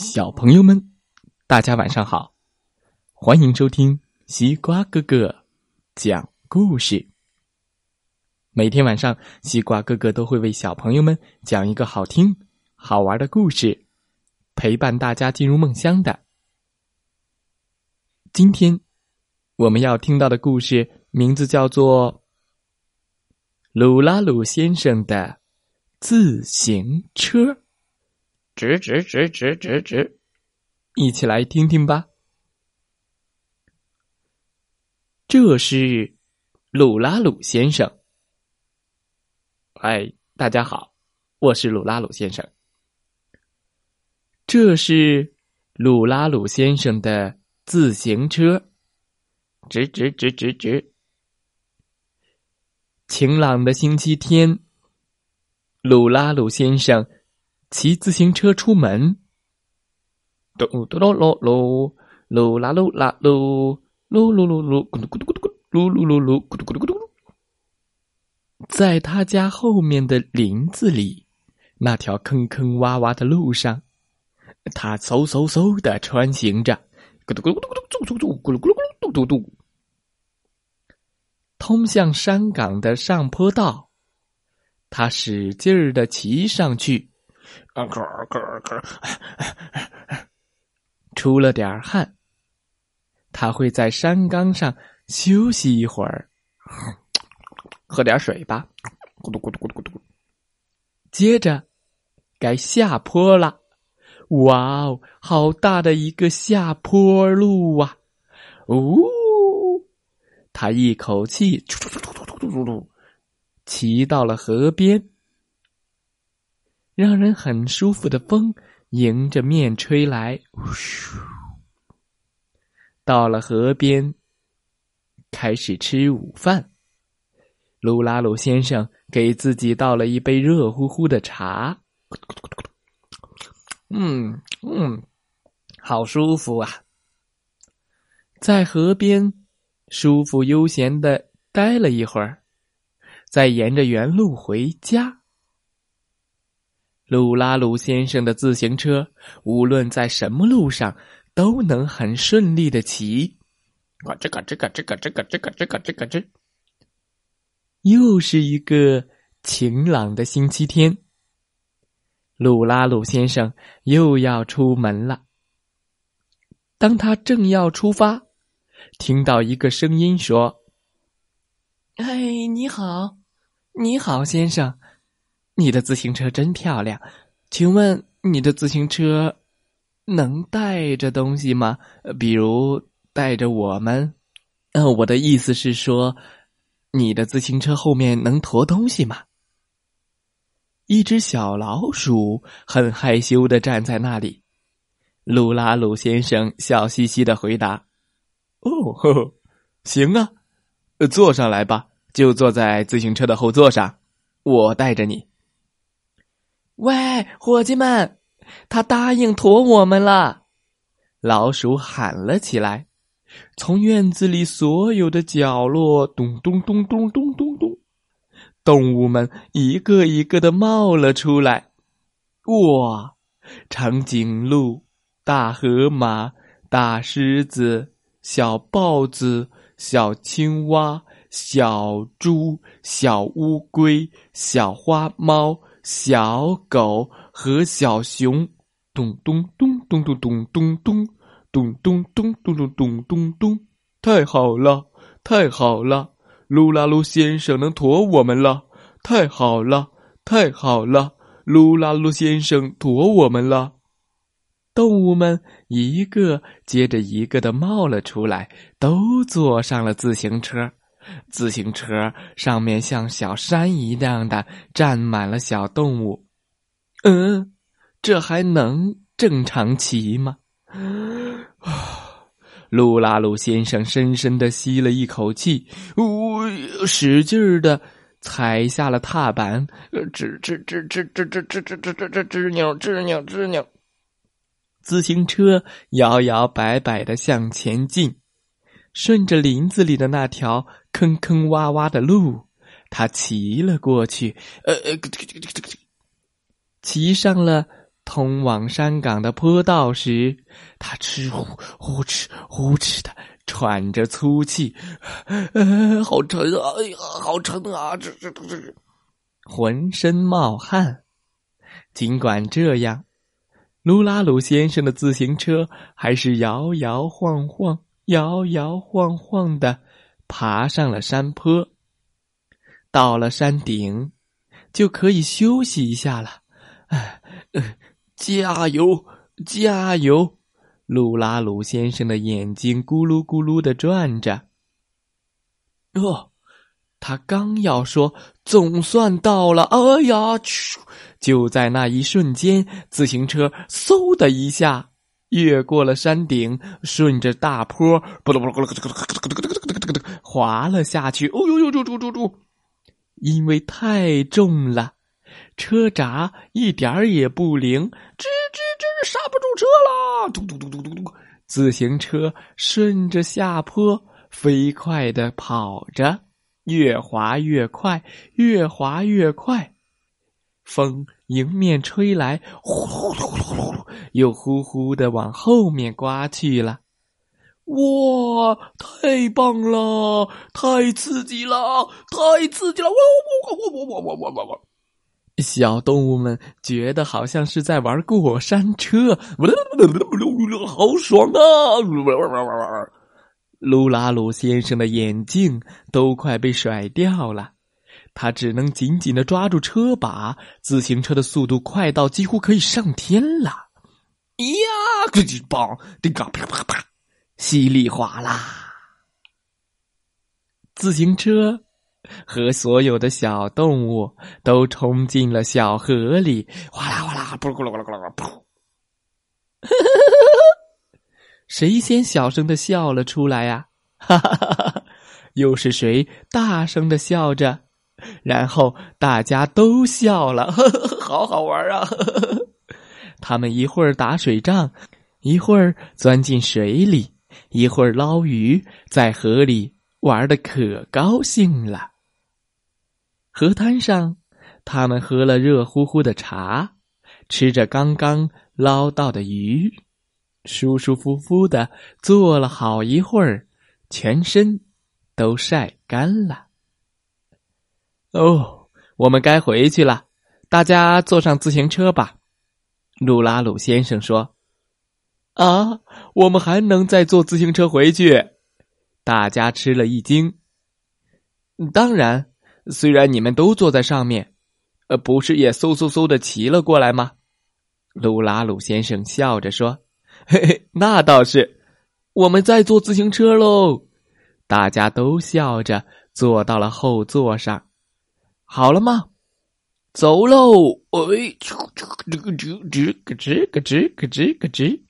小朋友们，大家晚上好！欢迎收听西瓜哥哥讲故事。每天晚上，西瓜哥哥都会为小朋友们讲一个好听、好玩的故事，陪伴大家进入梦乡的。今天我们要听到的故事名字叫做《鲁拉鲁先生的自行车》。直直直直直直，一起来听听吧。这是鲁拉鲁先生。哎，大家好，我是鲁拉鲁先生。这是鲁拉鲁先生的自行车。直直直直直。晴朗的星期天，鲁拉鲁先生。骑自行车出门，嘟嘟噜噜噜，噜啦噜啦噜，噜噜噜噜，咕噜咕噜咕噜咕噜噜噜噜，咕噜咕噜咕噜。在他家后面的林子里，那条坑坑洼洼的路上，他嗖嗖嗖的穿行着，咕嘟咕嘟咕嘟咕噜，嘟嘟咕噜咕噜咕噜，嘟嘟嘟。通向山岗的上坡道，他使劲儿的骑上去。啊咯咯咯！出了点汗，他会在山岗上休息一会儿，喝点水吧。咕嘟咕嘟咕嘟咕嘟。接着该下坡了。哇哦，好大的一个下坡路啊！呜，他一口气骑到了河边。让人很舒服的风迎着面吹来，到了河边，开始吃午饭。鲁拉鲁先生给自己倒了一杯热乎乎的茶，嗯嗯，好舒服啊！在河边舒服悠闲的待了一会儿，再沿着原路回家。鲁拉鲁先生的自行车，无论在什么路上，都能很顺利的骑。嘎吱嘎吱嘎吱嘎吱嘎吱嘎吱嘎吱嘎吱。又是一个晴朗的星期天，鲁拉鲁先生又要出门了。当他正要出发，听到一个声音说：“哎，你好，你好，先生。”你的自行车真漂亮，请问你的自行车能带着东西吗？比如带着我们？呃，我的意思是说，你的自行车后面能驮东西吗？一只小老鼠很害羞的站在那里。鲁拉鲁先生笑嘻嘻的回答：“哦，呵呵，行啊，坐上来吧，就坐在自行车的后座上，我带着你。”喂，伙计们，他答应驮我们了！老鼠喊了起来。从院子里所有的角落，咚咚咚咚咚咚咚，动物们一个一个的冒了出来。哇，长颈鹿、大河马、大狮子、小豹子、小青蛙、小猪、小乌龟、小花猫。小狗和小熊，咚咚咚咚咚咚咚咚咚咚咚咚咚咚咚咚，太好了，太好了！噜拉噜先生能驮我们了，太好了，太好了！噜拉噜先生驮我们了。动物们一个接着一个的冒了出来，都坐上了自行车。自行车上面像小山一样的站满了小动物，嗯，这还能正常骑吗？啊，鲁拉鲁先生深深的吸了一口气，呜，使劲儿的踩下了踏板，吱吱吱吱吱吱吱吱吱吱吱扭吱扭吱扭，自行车摇摇摆摆的向前进。顺着林子里的那条坑坑洼洼的路，他骑了过去。呃呃，骑上了通往山岗的坡道时，他吃呼呼哧呼哧的喘着粗气，呃，好沉啊！哎呀，好沉啊！这这这，浑身冒汗。尽管这样，卢拉鲁先生的自行车还是摇摇晃晃、摇摇晃晃的爬上了山坡。到了山顶，就可以休息一下了。哎，加油，加油！鲁拉鲁先生的眼睛咕噜咕噜的转着。哦，他刚要说“总算到了”，哎呀，就在那一瞬间，自行车嗖的一下越过了山顶，顺着大坡，咕噜咕噜咕噜咕噜咕噜咕噜咕噜咕噜咕噜滑了下去。哦呦呦，住住住住！因为太重了，车闸一点儿也不灵，吱吱吱，刹不住车了！嘟嘟嘟嘟嘟嘟，自行车顺着下坡飞快的跑着，越滑越快，越滑越快。风迎面吹来，呼噜呼噜呼噜噜，又呼呼的往后面刮去了。哇，太棒了！太刺激了！太刺激了！哇哇哇哇哇哇哇哇哇！小动物们觉得好像是在玩过山车，好爽啊！噜拉鲁先生的眼镜都快被甩掉了，他只能紧紧的抓住车把。自行车的速度快到几乎可以上天了！呀，这就棒！这个啪啪啪！稀里哗啦，自行车和所有的小动物都冲进了小河里，哗啦哗啦，咕噜咕噜咕噜咕噜噗！谁先小声的笑了出来呀哈？哈哈哈哈！又是谁大声的笑着？然后大家都笑了，呵 呵好好玩啊！呵呵他们一会儿打水仗，一会儿钻进水里。一会儿捞鱼，在河里玩的可高兴了。河滩上，他们喝了热乎乎的茶，吃着刚刚捞到的鱼，舒舒服服的坐了好一会儿，全身都晒干了。哦，我们该回去了，大家坐上自行车吧。鲁拉鲁先生说。啊，我们还能再坐自行车回去？大家吃了一惊。当然，虽然你们都坐在上面，呃，不是也嗖嗖嗖的骑了过来吗？鲁拉鲁先生笑着说：“嘿嘿，那倒是。我们再坐自行车喽。”大家都笑着坐到了后座上。好了吗？走喽！哎，这个这个这个这个这个这个这个这。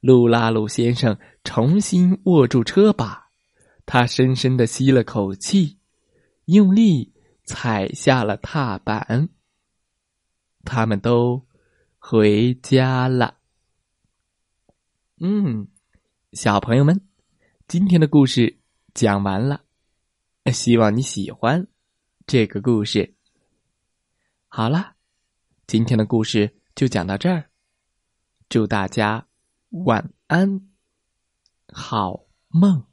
鲁拉鲁先生重新握住车把，他深深的吸了口气，用力踩下了踏板。他们都回家了。嗯，小朋友们，今天的故事讲完了，希望你喜欢这个故事。好了，今天的故事就讲到这儿，祝大家。晚安，好梦。